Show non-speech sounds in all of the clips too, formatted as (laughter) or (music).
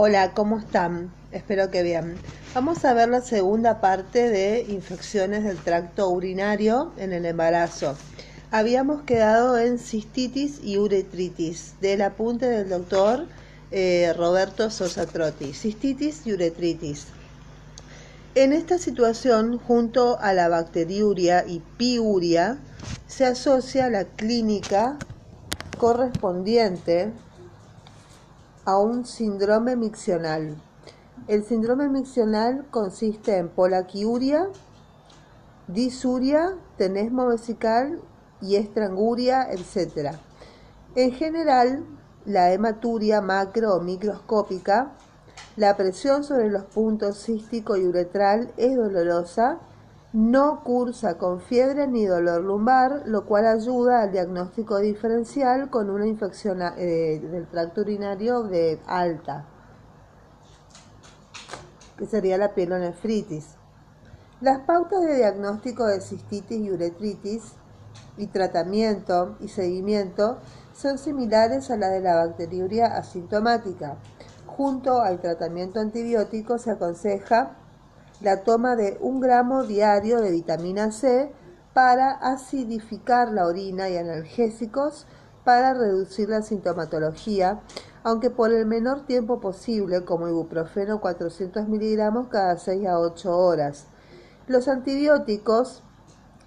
Hola, ¿cómo están? Espero que bien. Vamos a ver la segunda parte de infecciones del tracto urinario en el embarazo. Habíamos quedado en cistitis y uretritis del apunte del doctor eh, Roberto Sosa Trotti. Cistitis y uretritis. En esta situación, junto a la bacteriuria y piuria, se asocia la clínica correspondiente a un síndrome miccional. El síndrome miccional consiste en polaquiuria, disuria, tenesmo vesical y estranguria, etc. En general, la hematuria macro o microscópica, la presión sobre los puntos cístico y uretral es dolorosa, no cursa con fiebre ni dolor lumbar, lo cual ayuda al diagnóstico diferencial con una infección eh, del tracto urinario de alta, que sería la pielonefritis. Las pautas de diagnóstico de cistitis y uretritis y tratamiento y seguimiento son similares a las de la bacteriuria asintomática. Junto al tratamiento antibiótico se aconseja la toma de un gramo diario de vitamina C para acidificar la orina y analgésicos para reducir la sintomatología, aunque por el menor tiempo posible, como ibuprofeno 400 miligramos cada 6 a 8 horas. Los antibióticos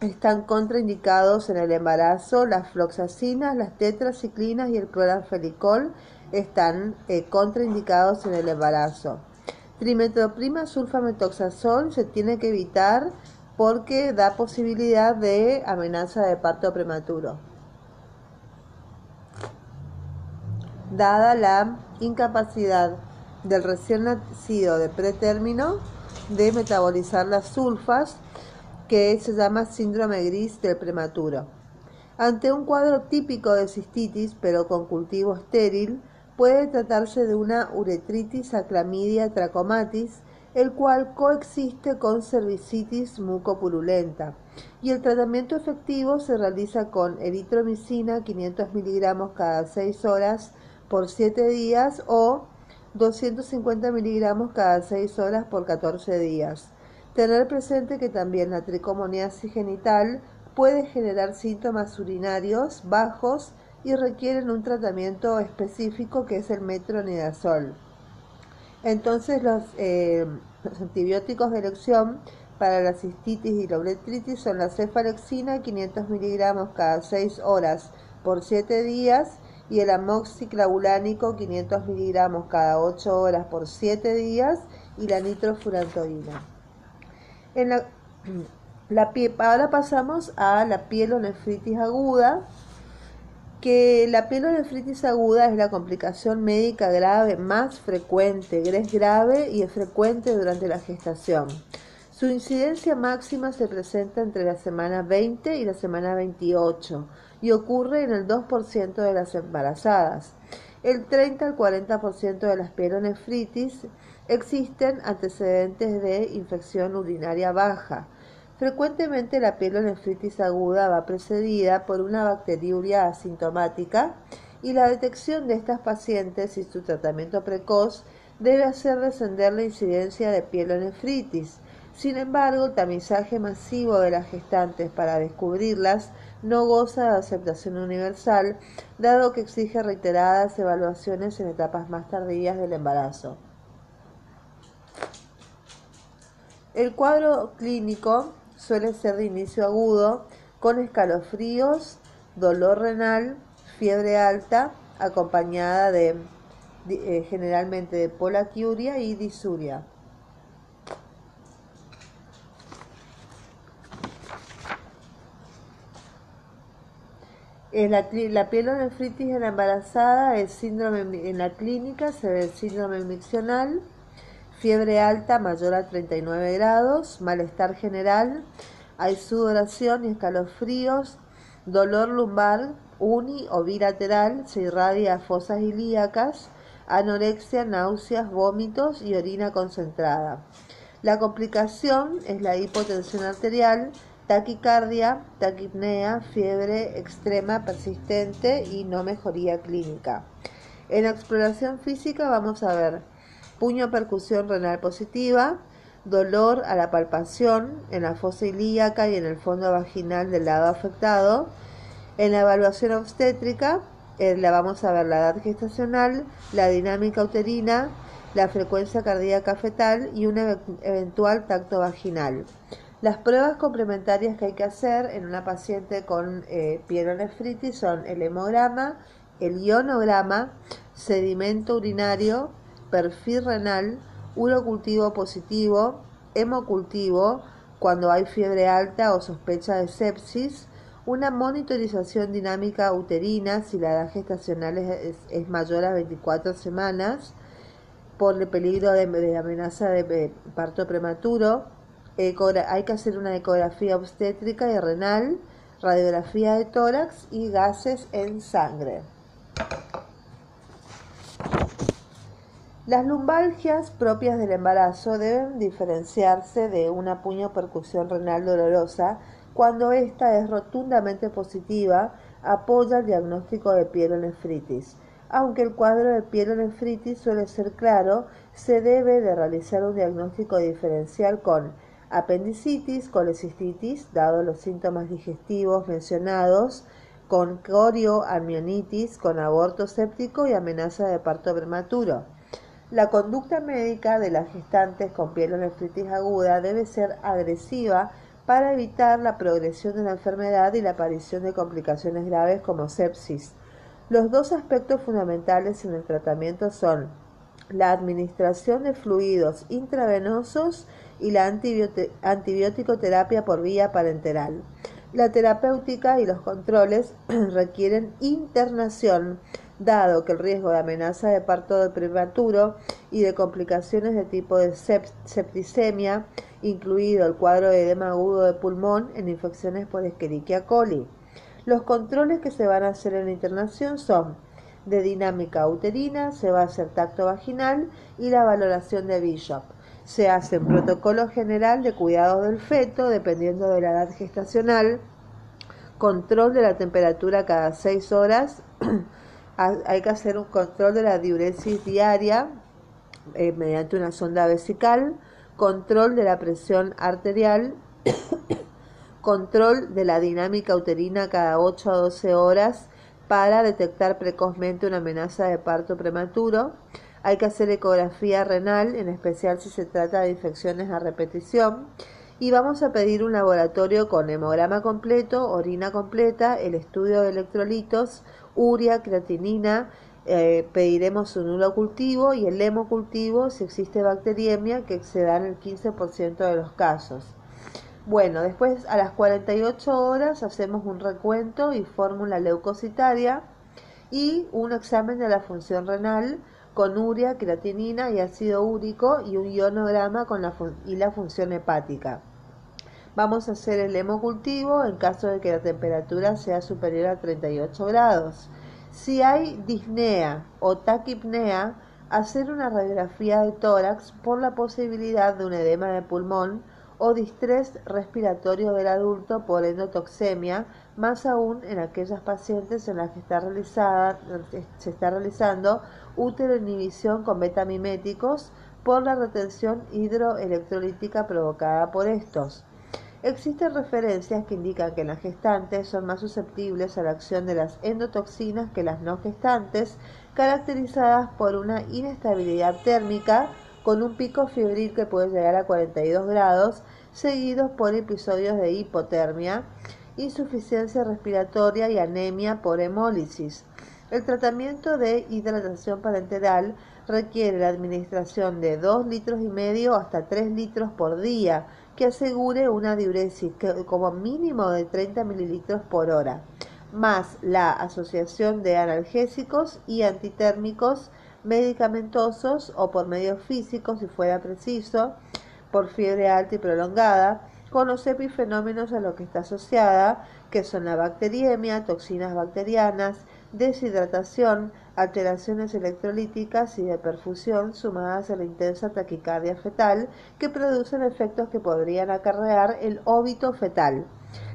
están contraindicados en el embarazo, las floxacinas, las tetraciclinas y el cloranfelicol están eh, contraindicados en el embarazo. Trimetroprima sulfametoxazol se tiene que evitar porque da posibilidad de amenaza de parto prematuro. Dada la incapacidad del recién nacido de pretérmino de metabolizar las sulfas, que se llama síndrome gris del prematuro. Ante un cuadro típico de cistitis, pero con cultivo estéril, puede tratarse de una uretritis aclamidia trachomatis, el cual coexiste con cervicitis mucopurulenta. Y el tratamiento efectivo se realiza con eritromicina 500 miligramos cada 6 horas por 7 días o 250 miligramos cada 6 horas por 14 días. Tener presente que también la tricomoniasis genital puede generar síntomas urinarios bajos y requieren un tratamiento específico que es el metronidazol. Entonces eh, los, antibióticos de elección para la cistitis y la uretritis son la cefalexina 500 miligramos cada 6 horas por 7 días y el amoxiclavulánico 500 miligramos cada 8 horas por 7 días y la nitrofurantoína. (clears throat) Ahora pasamos a la pielonefritis aguda que la pielonefritis aguda es la complicación médica grave más frecuente, es grave y es frecuente durante la gestación. Su incidencia máxima se presenta entre la semana 20 y la semana 28 y ocurre en el 2% de las embarazadas. El 30 al 40% de las pielonefritis existen antecedentes de infección urinaria baja Frecuentemente la pielonefritis aguda va precedida por una bacteriuria asintomática y la detección de estas pacientes y su tratamiento precoz debe hacer descender la incidencia de pielonefritis. Sin embargo, el tamizaje masivo de las gestantes para descubrirlas no goza de aceptación universal, dado que exige reiteradas evaluaciones en etapas más tardías del embarazo. El cuadro clínico suele ser de inicio agudo, con escalofríos, dolor renal, fiebre alta, acompañada de, eh, generalmente de polaquiuria y disuria. En la, pielonefritis en la embarazada, el síndrome en la clínica se el síndrome miccional, fiebre alta mayor a 39 grados, malestar general, hay sudoración y escalofríos, dolor lumbar uni o bilateral, se irradia a fosas ilíacas, anorexia, náuseas, vómitos y orina concentrada. La complicación es la hipotensión arterial, taquicardia, taquipnea, fiebre extrema persistente y no mejoría clínica. En la exploración física vamos a ver puño percusión renal positiva, dolor a la palpación en la fosa ilíaca y en el fondo vaginal del lado afectado. En la evaluación obstétrica eh, la vamos a ver la edad gestacional, la dinámica uterina, la frecuencia cardíaca fetal y un eventual tacto vaginal. Las pruebas complementarias que hay que hacer en una paciente con eh, pielonefritis son el hemograma, el ionograma, sedimento urinario, perfil renal, urocultivo positivo, hemocultivo, cuando hay fiebre alta o sospecha de sepsis, una monitorización dinámica uterina si la edad gestacional es, mayor a 24 semanas por el peligro de, amenaza de, parto prematuro. hay que hacer una ecografía obstétrica y renal, radiografía de tórax y gases en sangre. Las lumbalgias propias del embarazo deben diferenciarse de una puño percusión renal dolorosa cuando ésta es rotundamente positiva, apoya el diagnóstico de pielonefritis. Aunque el cuadro de pielonefritis suele ser claro, se debe de realizar un diagnóstico diferencial con apendicitis, colecistitis, dado los síntomas digestivos mencionados, con corioamionitis, con aborto séptico y amenaza de parto prematuro. La conducta médica de las gestantes con pielonefritis aguda debe ser agresiva para evitar la progresión de la enfermedad y la aparición de complicaciones graves como sepsis. Los dos aspectos fundamentales en el tratamiento son la administración de fluidos intravenosos y la antibiótico terapia por vía parenteral. La terapéutica y los controles (clears throat) requieren internación, dado que el riesgo de amenaza de parto de prematuro y de complicaciones de tipo de septicemia incluido el cuadro de edema agudo de pulmón en infecciones por Escherichia coli. Los controles que se van a hacer en la internación son de dinámica uterina, se va a hacer tacto vaginal y la valoración de Bishop. Se hace un protocolo general de cuidado del feto dependiendo de la edad gestacional, control de la temperatura cada seis horas, (clears throat) hay que hacer un control de la diuresis diaria eh, mediante una sonda vesical, control de la presión arterial, (coughs) control de la dinámica uterina cada 8 a 12 horas para detectar precozmente una amenaza de parto prematuro. Hay que hacer ecografía renal, en especial si se trata de infecciones a repetición. Y vamos a pedir un laboratorio con hemograma completo, orina completa, el estudio de electrolitos, urea, creatinina, eh, pediremos un nulo cultivo y el hemocultivo si existe bacteriemia que se da en el 15% de los casos. Bueno, después a las 48 horas hacemos un recuento y fórmula leucocitaria y un examen de la función renal con urea, creatinina y ácido úrico y un ionograma con la y la función hepática. Vamos a hacer el hemocultivo en caso de que la temperatura sea superior a 38 grados. Si hay disnea o taquipnea, hacer una radiografía de tórax por la posibilidad de un edema de pulmón o distrés respiratorio del adulto por endotoxemia, más aún en aquellas pacientes en las que está realizada, se está realizando inhibición con betamiméticos por la retención hidroelectrolítica provocada por estos. Existen referencias que indican que las gestantes son más susceptibles a la acción de las endotoxinas que las no gestantes, caracterizadas por una inestabilidad térmica con un pico febril que puede llegar a 42 grados, seguidos por episodios de hipotermia, insuficiencia respiratoria y anemia por hemólisis. El tratamiento de hidratación parenteral requiere la administración de 2 litros y medio hasta 3 litros por día, que asegure una diuresis como mínimo de 30 mililitros por hora, más la asociación de analgésicos y antitérmicos medicamentosos o por medios físicos, si fuera preciso, por fiebre alta y prolongada, con los epifenómenos a los que está asociada, que son la bacteriemia, toxinas bacterianas, deshidratación, alteraciones electrolíticas y de perfusión sumadas a la intensa taquicardia fetal que producen efectos que podrían acarrear el óbito fetal.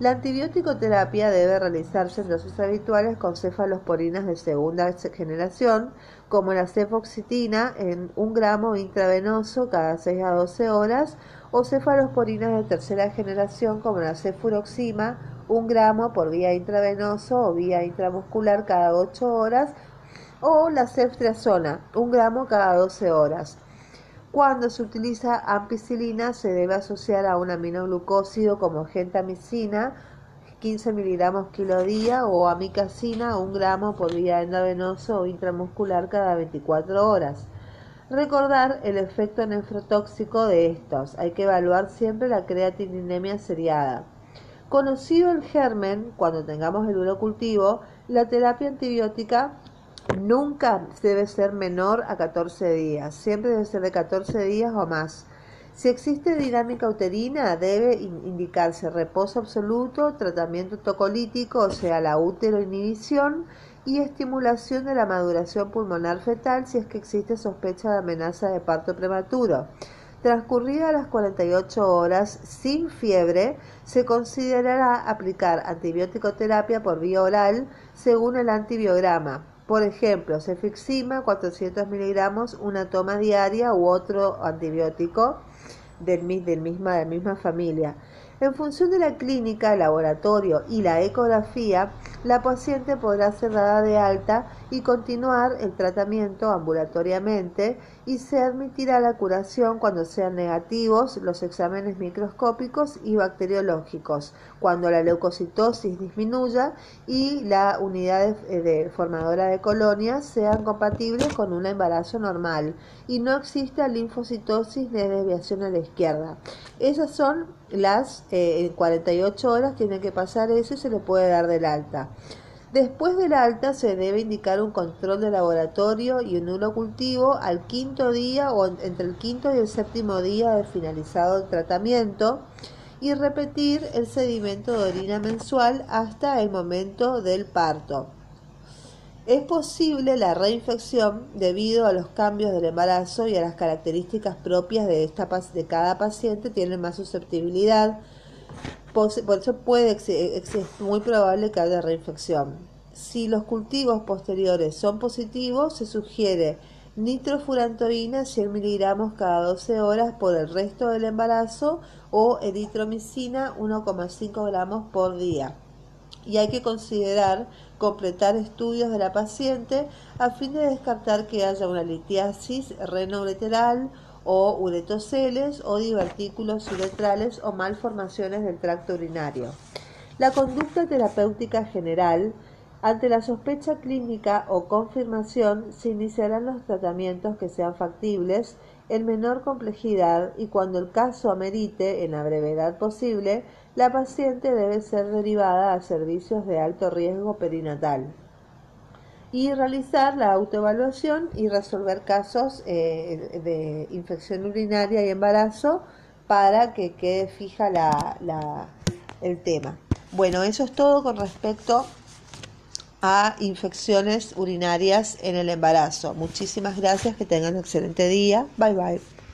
La antibiótico terapia debe realizarse en dosis habituales con cefalosporinas de segunda generación, como la cefoxitina en un gramo intravenoso cada 6 a 12 horas, o cefalosporinas de tercera generación, como la cefuroxima, un gramo por vía intravenoso o vía intramuscular cada 8 horas, o la ceftriaxona, un gramo cada 12 horas. Cuando se utiliza ampicilina se debe asociar a un aminoglucósido como gentamicina, 15 miligramos kilo día, o amicacina, un gramo por vía endovenoso o intramuscular cada 24 horas. Recordar el efecto nefrotóxico de estos. Hay que evaluar siempre la creatininemia seriada. Conocido el germen, cuando tengamos el urocultivo, la terapia antibiótica Nunca debe ser menor a 14 días, siempre debe ser de 14 días o más. Si existe dinámica uterina, debe indicarse reposo absoluto, tratamiento tocolítico, o sea, la inhibición y estimulación de la maduración pulmonar fetal si es que existe sospecha de amenaza de parto prematuro. Transcurridas las 48 horas sin fiebre, se considerará aplicar antibiótico terapia por vía oral según el antibiograma por ejemplo, cefixima 400 miligramos, una toma diaria u otro antibiótico del, del de misma familia. En función de la clínica, el laboratorio y la ecografía, la paciente podrá ser dada de alta y continuar el tratamiento ambulatoriamente y se admitirá la curación cuando sean negativos los exámenes microscópicos y bacteriológicos, cuando la leucocitosis disminuya y la unidad de, formadora de colonias sean compatibles con un embarazo normal y no exista linfocitosis ni desviación a la izquierda. Esas son las eh, 48 horas, tiene que pasar eso y se le puede dar del alta. Después del alta se debe indicar un control de laboratorio y un cultivo al quinto día o entre el quinto y el séptimo día de finalizado el tratamiento y repetir el sedimento de orina mensual hasta el momento del parto. Es posible la reinfección debido a los cambios del embarazo y a las características propias de, esta, de cada paciente, tiene más susceptibilidad por eso puede, es muy probable que haya reinfección. Si los cultivos posteriores son positivos, se sugiere nitrofurantoína 100 miligramos cada 12 horas por el resto del embarazo o eritromicina 1,5 gramos por día. Y hay que considerar completar estudios de la paciente a fin de descartar que haya una litiasis renoureteral o uretoceles o divertículos uretrales o malformaciones del tracto urinario. La conducta terapéutica general ante la sospecha clínica o confirmación se iniciarán los tratamientos que sean factibles en menor complejidad y cuando el caso amerite, en la brevedad posible, la paciente debe ser derivada a servicios de alto riesgo perinatal y realizar la autoevaluación y resolver casos eh, de infección urinaria y embarazo para que quede fija la, el tema. Bueno, eso es todo con respecto a infecciones urinarias en el embarazo. Muchísimas gracias, que tengan un excelente día. Bye bye.